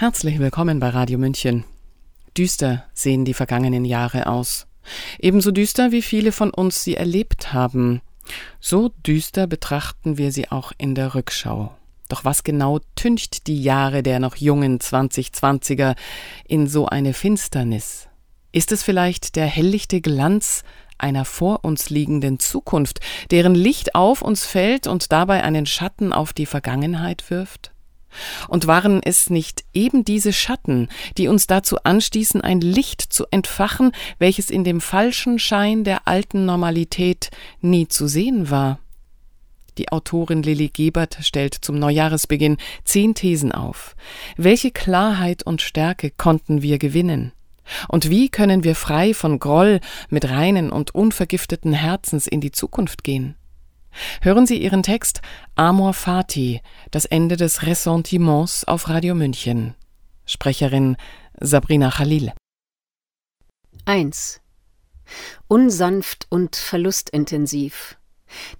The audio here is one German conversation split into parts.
Herzlich willkommen bei Radio München. Düster sehen die vergangenen Jahre aus. Ebenso düster, wie viele von uns sie erlebt haben. So düster betrachten wir sie auch in der Rückschau. Doch was genau tüncht die Jahre der noch jungen 2020er in so eine Finsternis? Ist es vielleicht der helllichte Glanz einer vor uns liegenden Zukunft, deren Licht auf uns fällt und dabei einen Schatten auf die Vergangenheit wirft? Und waren es nicht eben diese Schatten, die uns dazu anstießen, ein Licht zu entfachen, welches in dem falschen Schein der alten Normalität nie zu sehen war? Die Autorin Lilly Gebert stellt zum Neujahresbeginn zehn Thesen auf. Welche Klarheit und Stärke konnten wir gewinnen? Und wie können wir frei von Groll mit reinen und unvergifteten Herzens in die Zukunft gehen? Hören Sie Ihren Text Amor Fati, das Ende des Ressentiments auf Radio München. Sprecherin Sabrina Khalil. 1. Unsanft und verlustintensiv.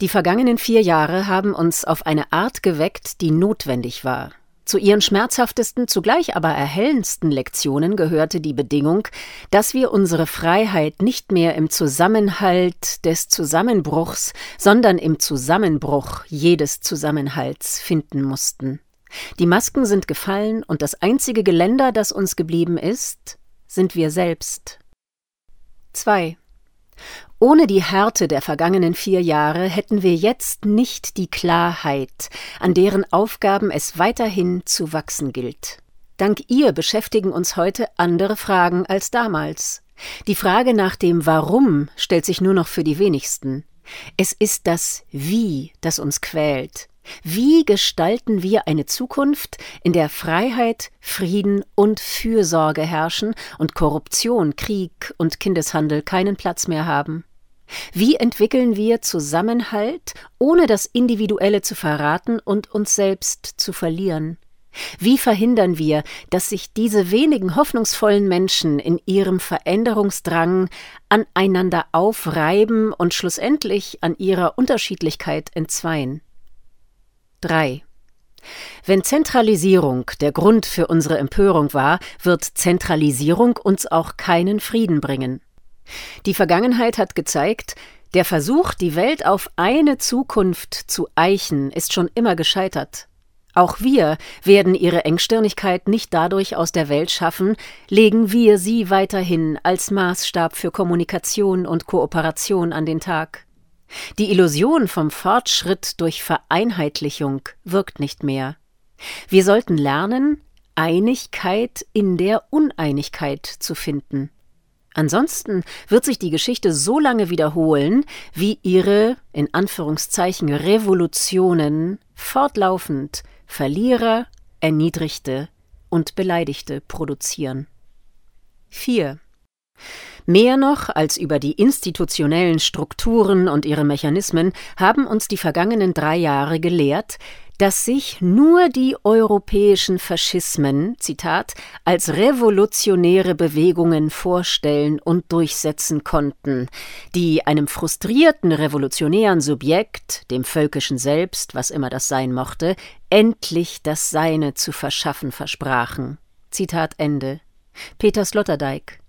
Die vergangenen vier Jahre haben uns auf eine Art geweckt, die notwendig war. Zu ihren schmerzhaftesten, zugleich aber erhellendsten Lektionen gehörte die Bedingung, dass wir unsere Freiheit nicht mehr im Zusammenhalt des Zusammenbruchs, sondern im Zusammenbruch jedes Zusammenhalts finden mussten. Die Masken sind gefallen und das einzige Geländer, das uns geblieben ist, sind wir selbst. 2. Ohne die Härte der vergangenen vier Jahre hätten wir jetzt nicht die Klarheit, an deren Aufgaben es weiterhin zu wachsen gilt. Dank ihr beschäftigen uns heute andere Fragen als damals. Die Frage nach dem Warum stellt sich nur noch für die wenigsten. Es ist das Wie, das uns quält. Wie gestalten wir eine Zukunft, in der Freiheit, Frieden und Fürsorge herrschen und Korruption, Krieg und Kindeshandel keinen Platz mehr haben? Wie entwickeln wir Zusammenhalt, ohne das Individuelle zu verraten und uns selbst zu verlieren? Wie verhindern wir, dass sich diese wenigen hoffnungsvollen Menschen in ihrem Veränderungsdrang aneinander aufreiben und schlussendlich an ihrer Unterschiedlichkeit entzweien? 3. Wenn Zentralisierung der Grund für unsere Empörung war, wird Zentralisierung uns auch keinen Frieden bringen. Die Vergangenheit hat gezeigt, der Versuch, die Welt auf eine Zukunft zu eichen, ist schon immer gescheitert. Auch wir werden ihre Engstirnigkeit nicht dadurch aus der Welt schaffen, legen wir sie weiterhin als Maßstab für Kommunikation und Kooperation an den Tag. Die Illusion vom Fortschritt durch Vereinheitlichung wirkt nicht mehr. Wir sollten lernen, Einigkeit in der Uneinigkeit zu finden. Ansonsten wird sich die Geschichte so lange wiederholen, wie ihre, in Anführungszeichen, Revolutionen fortlaufend Verlierer, Erniedrigte und Beleidigte produzieren. 4. Mehr noch als über die institutionellen Strukturen und ihre Mechanismen haben uns die vergangenen drei Jahre gelehrt, dass sich nur die europäischen Faschismen, Zitat, als revolutionäre Bewegungen vorstellen und durchsetzen konnten, die einem frustrierten revolutionären Subjekt, dem völkischen Selbst, was immer das sein mochte, endlich das Seine zu verschaffen versprachen. Zitat Ende. Peter Sloterdijk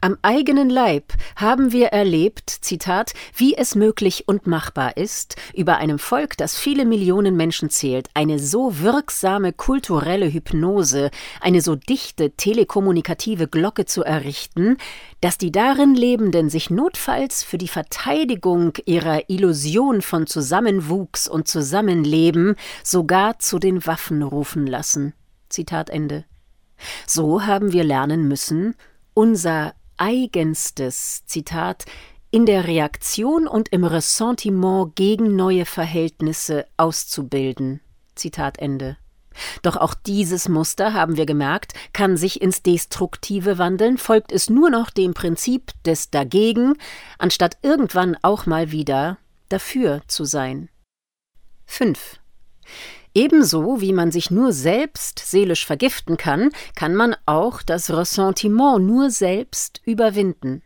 am eigenen Leib haben wir erlebt, Zitat, wie es möglich und machbar ist, über einem Volk, das viele Millionen Menschen zählt, eine so wirksame kulturelle Hypnose, eine so dichte telekommunikative Glocke zu errichten, dass die darin Lebenden sich notfalls für die Verteidigung ihrer Illusion von Zusammenwuchs und Zusammenleben sogar zu den Waffen rufen lassen. Zitat Ende. So haben wir lernen müssen, unser eigenstes, Zitat, in der Reaktion und im Ressentiment gegen neue Verhältnisse auszubilden. Zitat Ende. Doch auch dieses Muster, haben wir gemerkt, kann sich ins Destruktive wandeln, folgt es nur noch dem Prinzip des Dagegen, anstatt irgendwann auch mal wieder dafür zu sein. 5. Ebenso wie man sich nur selbst seelisch vergiften kann, kann man auch das Ressentiment nur selbst überwinden.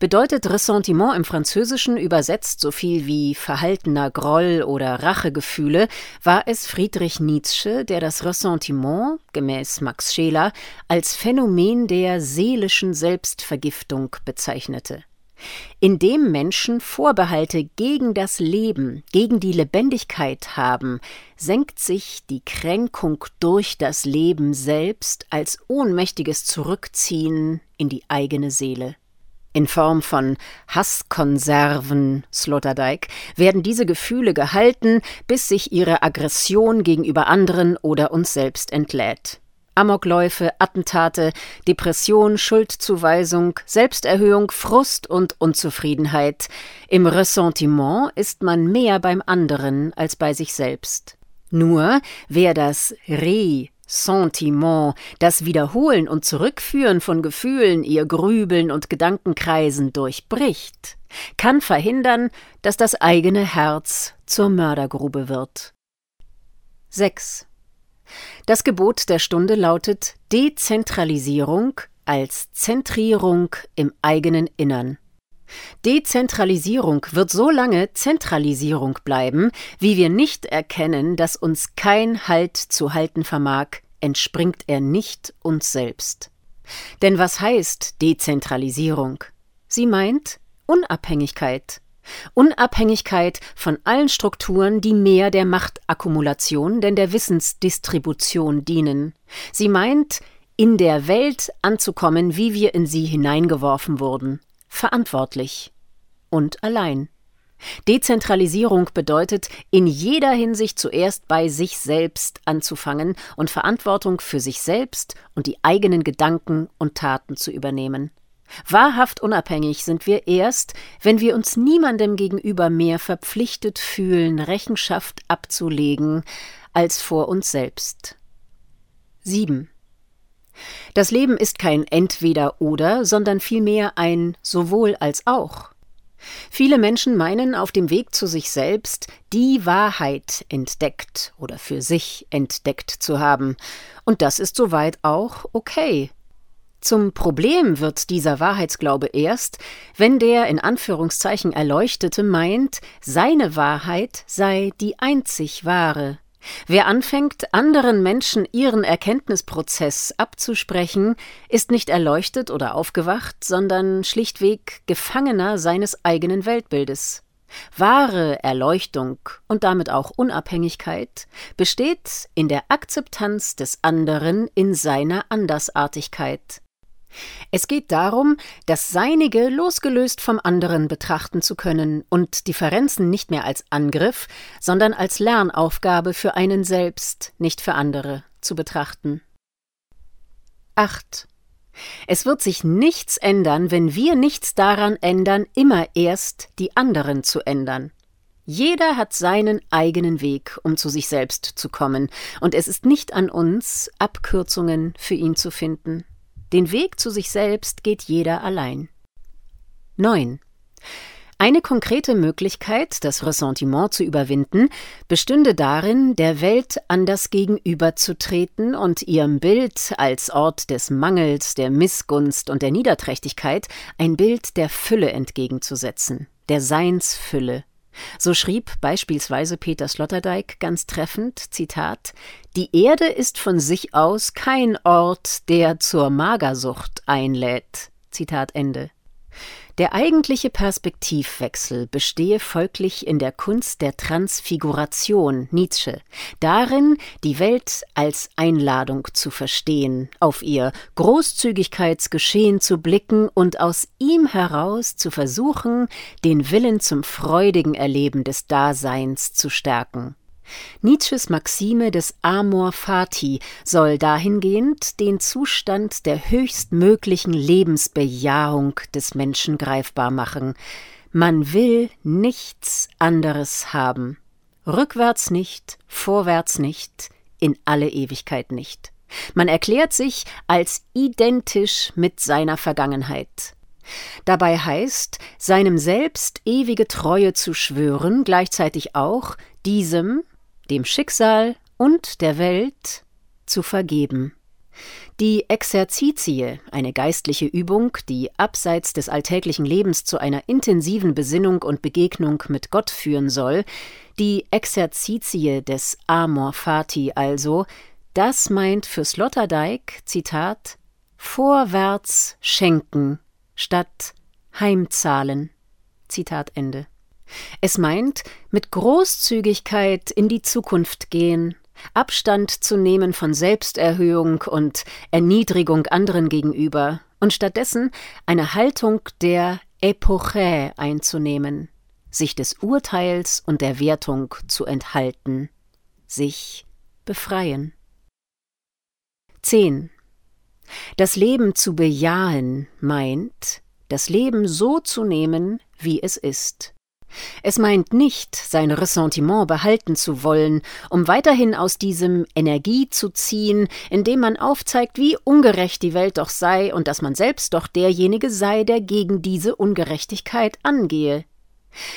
Bedeutet Ressentiment im Französischen übersetzt so viel wie verhaltener Groll oder Rachegefühle, war es Friedrich Nietzsche, der das Ressentiment, gemäß Max Scheler, als Phänomen der seelischen Selbstvergiftung bezeichnete. Indem Menschen Vorbehalte gegen das Leben, gegen die Lebendigkeit haben, senkt sich die Kränkung durch das Leben selbst als ohnmächtiges Zurückziehen in die eigene Seele. In Form von Hasskonserven, Sloterdijk, werden diese Gefühle gehalten, bis sich ihre Aggression gegenüber anderen oder uns selbst entlädt. Amokläufe, Attentate, Depression, Schuldzuweisung, Selbsterhöhung, Frust und Unzufriedenheit. Im Ressentiment ist man mehr beim anderen als bei sich selbst. Nur wer das Re Sentiment, das Wiederholen und Zurückführen von Gefühlen, ihr Grübeln und Gedankenkreisen durchbricht, kann verhindern, dass das eigene Herz zur Mördergrube wird. 6. Das Gebot der Stunde lautet Dezentralisierung als Zentrierung im eigenen Innern. Dezentralisierung wird so lange Zentralisierung bleiben, wie wir nicht erkennen, dass uns kein Halt zu halten vermag, entspringt er nicht uns selbst. Denn was heißt Dezentralisierung? Sie meint Unabhängigkeit. Unabhängigkeit von allen Strukturen, die mehr der Machtakkumulation denn der Wissensdistribution dienen. Sie meint, in der Welt anzukommen, wie wir in sie hineingeworfen wurden verantwortlich und allein. Dezentralisierung bedeutet, in jeder Hinsicht zuerst bei sich selbst anzufangen und Verantwortung für sich selbst und die eigenen Gedanken und Taten zu übernehmen. Wahrhaft unabhängig sind wir erst, wenn wir uns niemandem gegenüber mehr verpflichtet fühlen, Rechenschaft abzulegen, als vor uns selbst. 7. Das Leben ist kein Entweder oder, sondern vielmehr ein sowohl als auch. Viele Menschen meinen, auf dem Weg zu sich selbst die Wahrheit entdeckt oder für sich entdeckt zu haben, und das ist soweit auch okay. Zum Problem wird dieser Wahrheitsglaube erst, wenn der in Anführungszeichen Erleuchtete meint, seine Wahrheit sei die einzig wahre, Wer anfängt, anderen Menschen ihren Erkenntnisprozess abzusprechen, ist nicht erleuchtet oder aufgewacht, sondern schlichtweg Gefangener seines eigenen Weltbildes. Wahre Erleuchtung und damit auch Unabhängigkeit besteht in der Akzeptanz des anderen in seiner Andersartigkeit. Es geht darum, das Seinige losgelöst vom anderen betrachten zu können und Differenzen nicht mehr als Angriff, sondern als Lernaufgabe für einen selbst, nicht für andere, zu betrachten. 8. Es wird sich nichts ändern, wenn wir nichts daran ändern, immer erst die anderen zu ändern. Jeder hat seinen eigenen Weg, um zu sich selbst zu kommen, und es ist nicht an uns, Abkürzungen für ihn zu finden. Den Weg zu sich selbst geht jeder allein. 9. Eine konkrete Möglichkeit, das Ressentiment zu überwinden, bestünde darin, der Welt anders gegenüberzutreten und ihrem Bild als Ort des Mangels, der Missgunst und der Niederträchtigkeit ein Bild der Fülle entgegenzusetzen, der Seinsfülle, so schrieb beispielsweise Peter Sloterdijk ganz treffend, Zitat, Die Erde ist von sich aus kein Ort, der zur Magersucht einlädt. Zitat Ende. Der eigentliche Perspektivwechsel bestehe folglich in der Kunst der Transfiguration Nietzsche, darin, die Welt als Einladung zu verstehen, auf ihr Großzügigkeitsgeschehen zu blicken und aus ihm heraus zu versuchen, den Willen zum freudigen Erleben des Daseins zu stärken. Nietzsches Maxime des Amor fati soll dahingehend den Zustand der höchstmöglichen Lebensbejahung des Menschen greifbar machen. Man will nichts anderes haben. Rückwärts nicht, vorwärts nicht, in alle Ewigkeit nicht. Man erklärt sich als identisch mit seiner Vergangenheit. Dabei heißt, seinem Selbst ewige Treue zu schwören, gleichzeitig auch, diesem, dem Schicksal und der Welt zu vergeben. Die Exerzitie, eine geistliche Übung, die abseits des alltäglichen Lebens zu einer intensiven Besinnung und Begegnung mit Gott führen soll, die Exerzitie des Amor Fati also, das meint für Sloterdijk, Zitat, vorwärts schenken statt heimzahlen. Zitat Ende. Es meint, mit Großzügigkeit in die Zukunft gehen, Abstand zu nehmen von Selbsterhöhung und Erniedrigung anderen gegenüber und stattdessen eine Haltung der Epoche einzunehmen, sich des Urteils und der Wertung zu enthalten, sich befreien. 10. Das Leben zu bejahen meint, das Leben so zu nehmen, wie es ist. Es meint nicht, sein Ressentiment behalten zu wollen, um weiterhin aus diesem Energie zu ziehen, indem man aufzeigt, wie ungerecht die Welt doch sei und dass man selbst doch derjenige sei, der gegen diese Ungerechtigkeit angehe.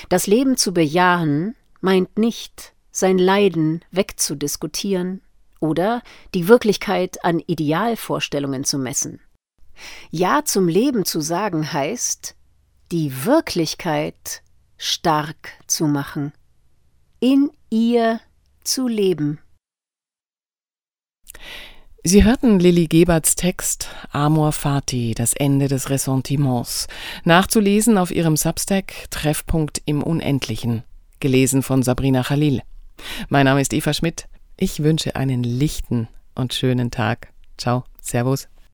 Das Leben zu bejahen meint nicht, sein Leiden wegzudiskutieren oder die Wirklichkeit an Idealvorstellungen zu messen. Ja zum Leben zu sagen heißt, die Wirklichkeit stark zu machen, in ihr zu leben. Sie hörten Lilly Geberts Text Amor Fati, das Ende des Ressentiments, nachzulesen auf ihrem Substack Treffpunkt im Unendlichen, gelesen von Sabrina Khalil. Mein Name ist Eva Schmidt. Ich wünsche einen lichten und schönen Tag. Ciao, Servus.